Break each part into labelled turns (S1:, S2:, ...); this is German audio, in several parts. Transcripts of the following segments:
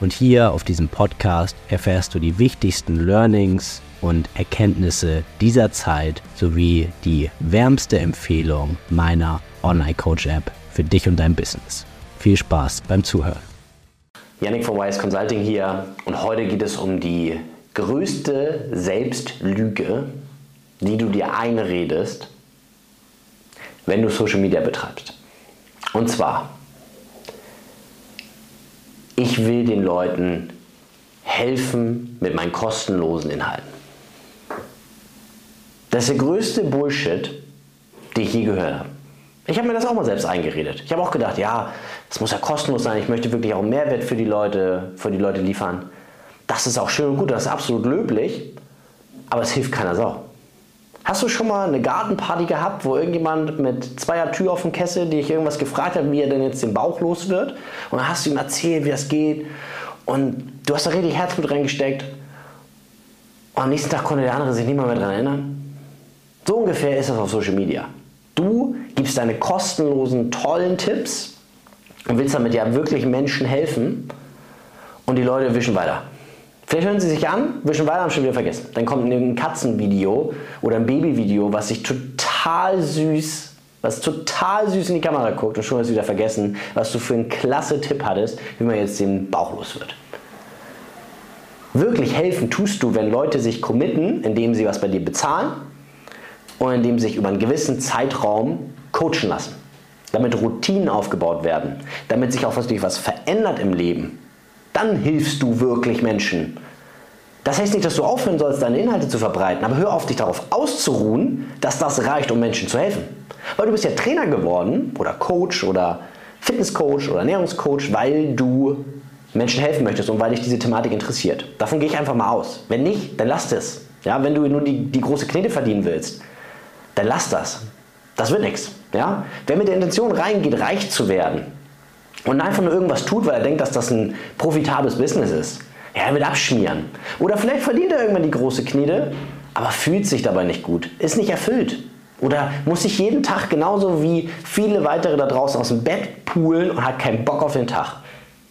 S1: Und hier auf diesem Podcast erfährst du die wichtigsten Learnings und Erkenntnisse dieser Zeit sowie die wärmste Empfehlung meiner Online Coach App für dich und dein Business. Viel Spaß beim Zuhören.
S2: Yannick von Wise Consulting hier und heute geht es um die größte Selbstlüge, die du dir einredest, wenn du Social Media betreibst. Und zwar, ich will den Leuten helfen mit meinen kostenlosen Inhalten. Das ist der größte Bullshit, den ich je gehört habe. Ich habe mir das auch mal selbst eingeredet. Ich habe auch gedacht, ja, es muss ja kostenlos sein. Ich möchte wirklich auch Mehrwert für die Leute, für die Leute liefern. Das ist auch schön und gut, das ist absolut löblich, aber es hilft keiner Sau. Hast du schon mal eine Gartenparty gehabt, wo irgendjemand mit zweier Tür auf dem Kessel dich irgendwas gefragt hat, wie er denn jetzt den Bauch los wird? Und dann hast du ihm erzählt, wie das geht. Und du hast da richtig Herzblut reingesteckt. Und am nächsten Tag konnte der andere sich nicht mehr, mehr daran erinnern. So ungefähr ist das auf Social Media. Du gibst deine kostenlosen, tollen Tipps und willst damit ja wirklich Menschen helfen und die Leute wischen weiter. Vielleicht hören sie sich an, wischen weiter und schon wieder vergessen. Dann kommt ein Katzenvideo oder ein Babyvideo, was sich total süß, was total süß in die Kamera guckt und schon hast du wieder vergessen, was du für einen klasse Tipp hattest, wie man jetzt den Bauch los wird. Wirklich helfen tust du, wenn Leute sich committen, indem sie was bei dir bezahlen und indem sie sich über einen gewissen Zeitraum coachen lassen. Damit Routinen aufgebaut werden, damit sich auch was verändert im Leben dann hilfst du wirklich Menschen. Das heißt nicht, dass du aufhören sollst, deine Inhalte zu verbreiten, aber hör auf, dich darauf auszuruhen, dass das reicht, um Menschen zu helfen. Weil du bist ja Trainer geworden oder Coach oder Fitnesscoach oder Ernährungscoach, weil du Menschen helfen möchtest und weil dich diese Thematik interessiert. Davon gehe ich einfach mal aus. Wenn nicht, dann lass es. Ja, wenn du nur die, die große Knete verdienen willst, dann lass das. Das wird nichts. Ja? Wer mit der Intention reingeht, reich zu werden, und einfach nur irgendwas tut, weil er denkt, dass das ein profitables Business ist. Ja, er wird abschmieren. Oder vielleicht verdient er irgendwann die große Knete, aber fühlt sich dabei nicht gut, ist nicht erfüllt. Oder muss sich jeden Tag genauso wie viele weitere da draußen aus dem Bett poolen und hat keinen Bock auf den Tag,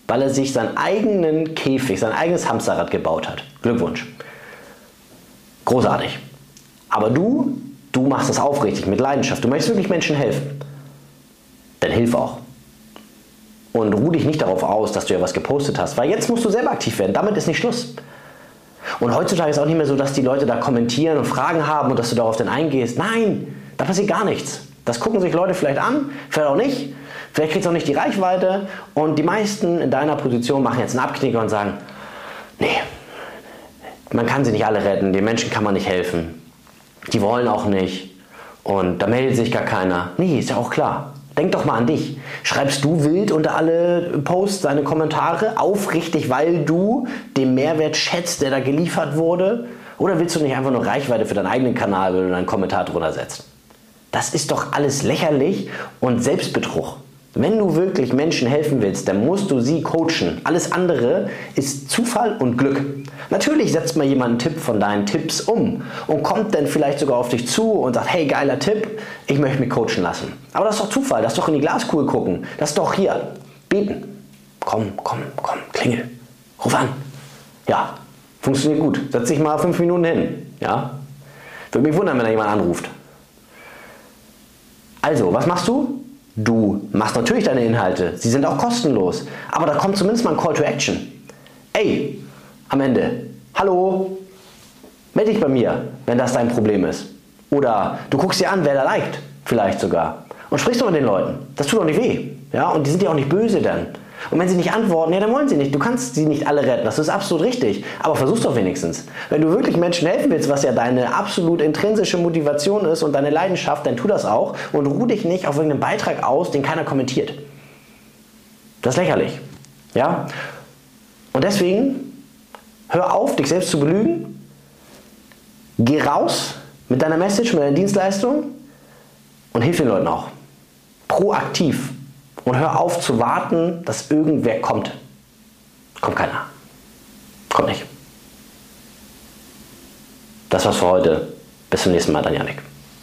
S2: weil er sich seinen eigenen Käfig, sein eigenes Hamsterrad gebaut hat. Glückwunsch. Großartig. Aber du, du machst das aufrichtig, mit Leidenschaft. Du möchtest wirklich Menschen helfen. Dann hilf auch und ruh dich nicht darauf aus, dass du ja was gepostet hast, weil jetzt musst du selber aktiv werden. Damit ist nicht Schluss. Und heutzutage ist auch nicht mehr so, dass die Leute da kommentieren und Fragen haben und dass du darauf dann eingehst. Nein, da passiert gar nichts. Das gucken sich Leute vielleicht an, vielleicht auch nicht. Vielleicht kriegst du auch nicht die Reichweite. Und die meisten in deiner Position machen jetzt einen Abknicker und sagen, nee, man kann sie nicht alle retten, den Menschen kann man nicht helfen. Die wollen auch nicht. Und da meldet sich gar keiner. Nee, ist ja auch klar. Denk doch mal an dich. Schreibst du wild unter alle Posts deine Kommentare aufrichtig, weil du den Mehrwert schätzt, der da geliefert wurde? Oder willst du nicht einfach nur Reichweite für deinen eigenen Kanal, wenn du deinen Kommentar drunter setzt? Das ist doch alles lächerlich und Selbstbetrug. Wenn du wirklich Menschen helfen willst, dann musst du sie coachen. Alles andere ist Zufall und Glück. Natürlich setzt mal jemand einen Tipp von deinen Tipps um und kommt dann vielleicht sogar auf dich zu und sagt, hey, geiler Tipp, ich möchte mich coachen lassen. Aber das ist doch Zufall, das ist doch in die Glaskugel gucken, das ist doch hier, beten. Komm, komm, komm, klingel, ruf an. Ja, funktioniert gut. Setz dich mal fünf Minuten hin. Ja, würde mich wundern, wenn da jemand anruft. Also, was machst du? Du machst natürlich deine Inhalte, sie sind auch kostenlos, aber da kommt zumindest mal ein Call to Action. Ey, am Ende, hallo, melde dich bei mir, wenn das dein Problem ist. Oder du guckst dir an, wer da liked, vielleicht sogar. Und sprichst doch mit den Leuten. Das tut doch nicht weh. Ja? Und die sind ja auch nicht böse dann. Und wenn sie nicht antworten, ja, dann wollen sie nicht. Du kannst sie nicht alle retten, das ist absolut richtig. Aber versuch's doch wenigstens. Wenn du wirklich Menschen helfen willst, was ja deine absolut intrinsische Motivation ist und deine Leidenschaft, dann tu das auch und ruh dich nicht auf irgendeinen Beitrag aus, den keiner kommentiert. Das ist lächerlich. Ja? Und deswegen, hör auf, dich selbst zu belügen. Geh raus mit deiner Message, mit deiner Dienstleistung Und hilf den Leuten auch. Proaktiv. Und hör auf zu warten, dass irgendwer kommt. Kommt keiner. Kommt nicht. Das war's für heute. Bis zum nächsten Mal, dein Janik.